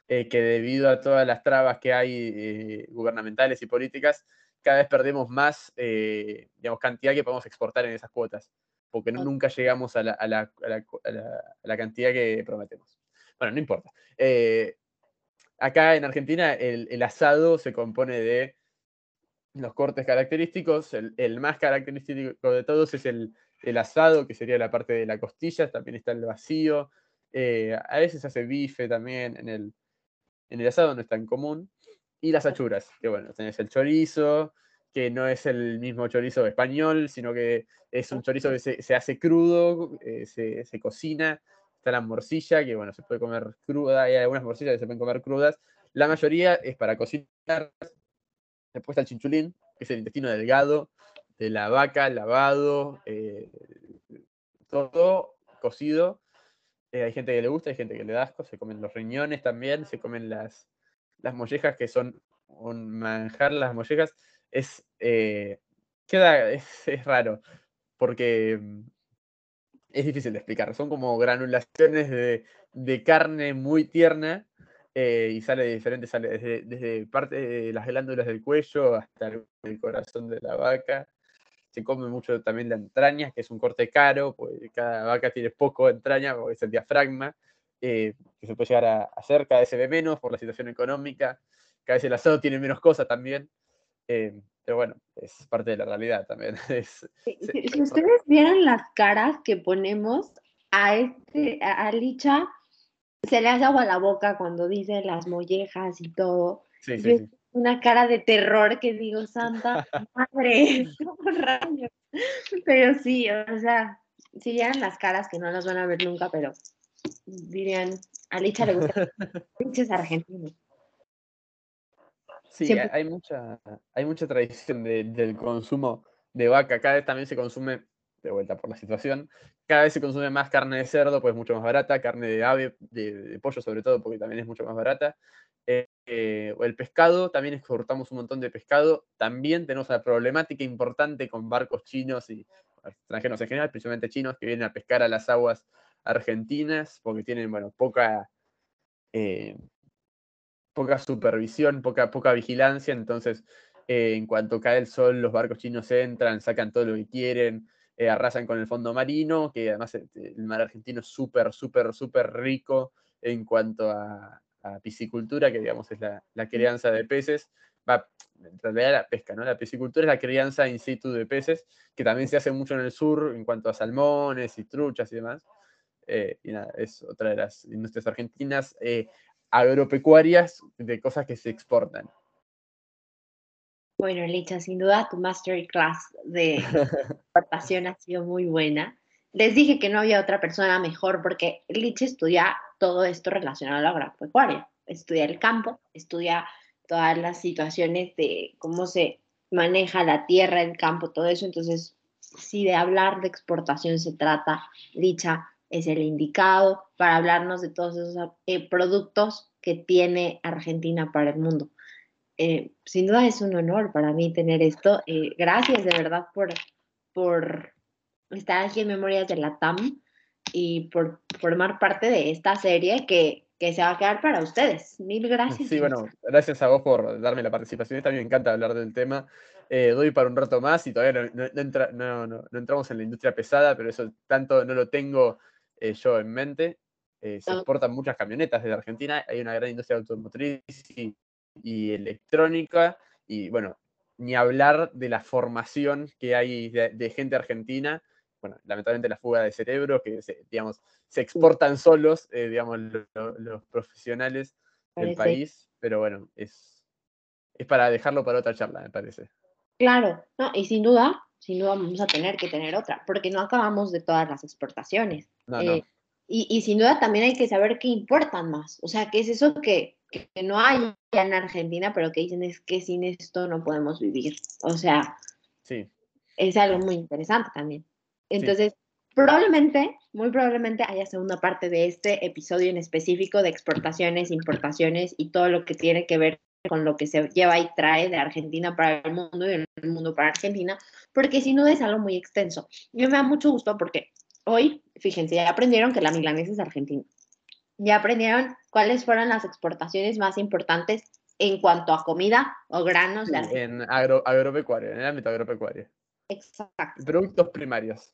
eh, que debido a todas las trabas que hay eh, gubernamentales y políticas, cada vez perdemos más, digamos, cantidad que podemos exportar en esas cuotas, porque nunca llegamos a la, cantidad que prometemos. Bueno, no importa. acá en Argentina el asado se compone de los cortes característicos. El, más característico de todos es el, asado, que sería la parte de la costilla, también está el vacío. Eh, a veces hace bife también en el, en el asado, no es tan común. Y las achuras, que bueno, tenés el chorizo, que no es el mismo chorizo español, sino que es un chorizo que se, hace crudo, eh, se, se, cocina. Está la morcilla, que bueno, se puede comer cruda, hay algunas morcillas que se pueden comer crudas. La mayoría es para cocinar, Después está el chinchulín, que es el intestino delgado de la vaca, lavado, eh, todo cocido. Eh, hay gente que le gusta, hay gente que le da asco, se comen los riñones también, se comen las, las mollejas que son un manjar, las mollejas. es, eh, queda, es, raro, porque mm, es difícil de explicar. Son como granulaciones de, carne muy tierna eh, y sale de diferentes, sale desde, desde parte de las glándulas del cuello hasta el corazón de la vaca se come mucho también la entraña, que es un corte caro, porque cada vaca tiene poco de entraña, porque es el diafragma, eh, que se puede llegar a hacer, cada vez se ve menos por la situación económica, cada vez el asado tiene menos cosas también, eh, pero bueno, es parte de la realidad también. si, ustedes vieran las caras que ponemos a este, a Licha, se le hace agua a la boca cuando dice las mollejas y todo. Sí, sí, sí una cara de terror que digo, Santa Madre, Pero sí, o sea, si vieran las caras que no las van a ver nunca, pero dirían, a Licha le gusta pinches argentinos. Sí, hay mucha, hay mucha tradición del consumo de vaca. Cada vez también se consume, de vuelta por la situación, cada vez se consume más carne de cerdo, pues mucho más barata, carne de ave, de pollo sobre todo, porque también es mucho más barata. Eh, o el pescado, también exportamos un montón de pescado. También tenemos una problemática importante con barcos chinos y extranjeros en general, principalmente chinos, que vienen a pescar a las aguas argentinas porque tienen, bueno, poca, eh, poca supervisión, poca, poca vigilancia. Entonces, eh, en cuanto cae el sol, los barcos chinos entran, sacan todo lo que quieren, arrasan con el fondo marino, que además el mar argentino es súper, súper, súper rico en cuanto a, piscicultura, que digamos es la, crianza de peces, va, en realidad la pesca, ¿no? La piscicultura es la crianza in situ de peces, que también se hace mucho en el sur en cuanto a salmones y truchas y demás. Eh, es otra de las industrias argentinas eh, agropecuarias de cosas que se exportan. Bueno, Licha, sin duda tu masterclass de exportación ha sido muy buena. Les dije que no había otra persona mejor porque Licha estudia todo esto relacionado a la agropecuaria. Estudia el campo, estudia todas las situaciones de cómo se maneja la tierra, el campo, todo eso. Entonces, si de hablar de exportación se trata, Licha es el indicado para hablarnos de todos esos eh, productos que tiene Argentina para el mundo. Eh, sin duda es un honor para mí tener esto. Eh, gracias de verdad por, por estar aquí en Memorias de la TAM y por formar parte de esta serie que, que se va a quedar para ustedes. Mil gracias. Sí, bueno, gracias a vos por darme la participación. También me encanta hablar del tema. Eh, doy para un rato más y todavía no, no, entramos en la industria pesada, pero eso tanto no lo tengo eh, yo en mente. Eh, se exportan muchas camionetas desde Argentina, hay una gran industria automotriz y, y, electrónica, y bueno, ni hablar de la formación que hay de gente argentina bueno, lamentablemente la fuga de cerebro, que se, digamos, se exportan solos, eh, digamos, los profesionales del país, pero bueno, es, es para dejarlo para otra charla, me parece. Claro, no, y sin duda, sin duda vamos a tener que tener otra, porque no acabamos de todas las exportaciones. Eh, y, y, sin duda también hay que saber qué importan más, o sea, qué es eso que, que no hay en Argentina, pero que dicen es que sin esto no podemos vivir. O sea, sí. es algo muy interesante también. Entonces, probablemente, muy probablemente haya segunda parte de este episodio en específico de exportaciones, importaciones y todo lo que tiene que ver con lo que se lleva y trae de Argentina para el mundo y del mundo para Argentina, porque si no es algo muy extenso. Yo me da mucho gusto porque hoy, fíjense, ya aprendieron que la milanesa es argentina. Ya aprendieron cuáles fueron las exportaciones más importantes en cuanto a comida o granos. En agro, agropecuaria, en el ámbito agropecuario. Exacto. Productos primarios.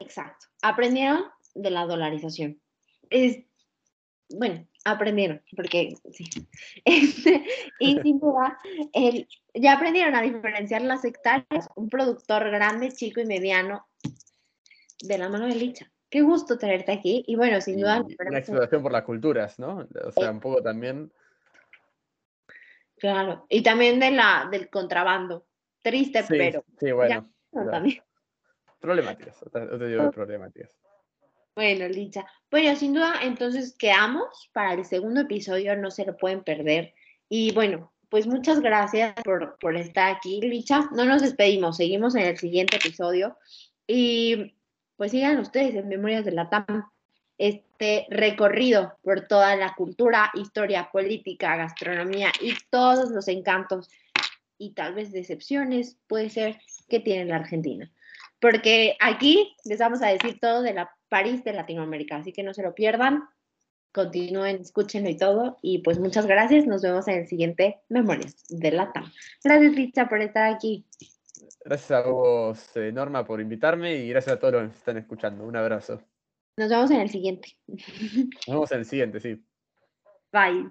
Exacto. Aprendieron de la dolarización. Es, bueno, aprendieron, porque sí. Este, y sin duda, el, ya aprendieron a diferenciar las hectáreas, un productor grande, chico y mediano, de la mano de Licha. Qué gusto tenerte aquí. Y bueno, sin duda. Una exploración por las culturas, ¿no? O sea, un poco también. Claro. Y también de la, del contrabando. Triste, pero. Sí, bueno. También. Problemáticas, te digo problemáticas. Bueno, Licha. Bueno, sin duda, entonces quedamos para el segundo episodio, no se lo pueden perder. Y bueno, pues muchas gracias por, por estar aquí, Licha. No nos despedimos, seguimos en el siguiente episodio. Y pues sigan ustedes en Memorias de la TAM este recorrido por toda la cultura, historia, política, gastronomía y todos los encantos y tal vez decepciones puede ser que tiene la Argentina. Porque aquí les vamos a decir todo de la París de Latinoamérica, así que no se lo pierdan. Continúen, escúchenlo y todo. Y pues muchas gracias. Nos vemos en el siguiente Memorias de la TAM. Gracias, Licha, por estar aquí. Gracias a vos, eh, Norma, por invitarme y gracias a todos los que están escuchando. Un abrazo. Nos vemos en el siguiente. Nos vemos en el siguiente, sí. Bye.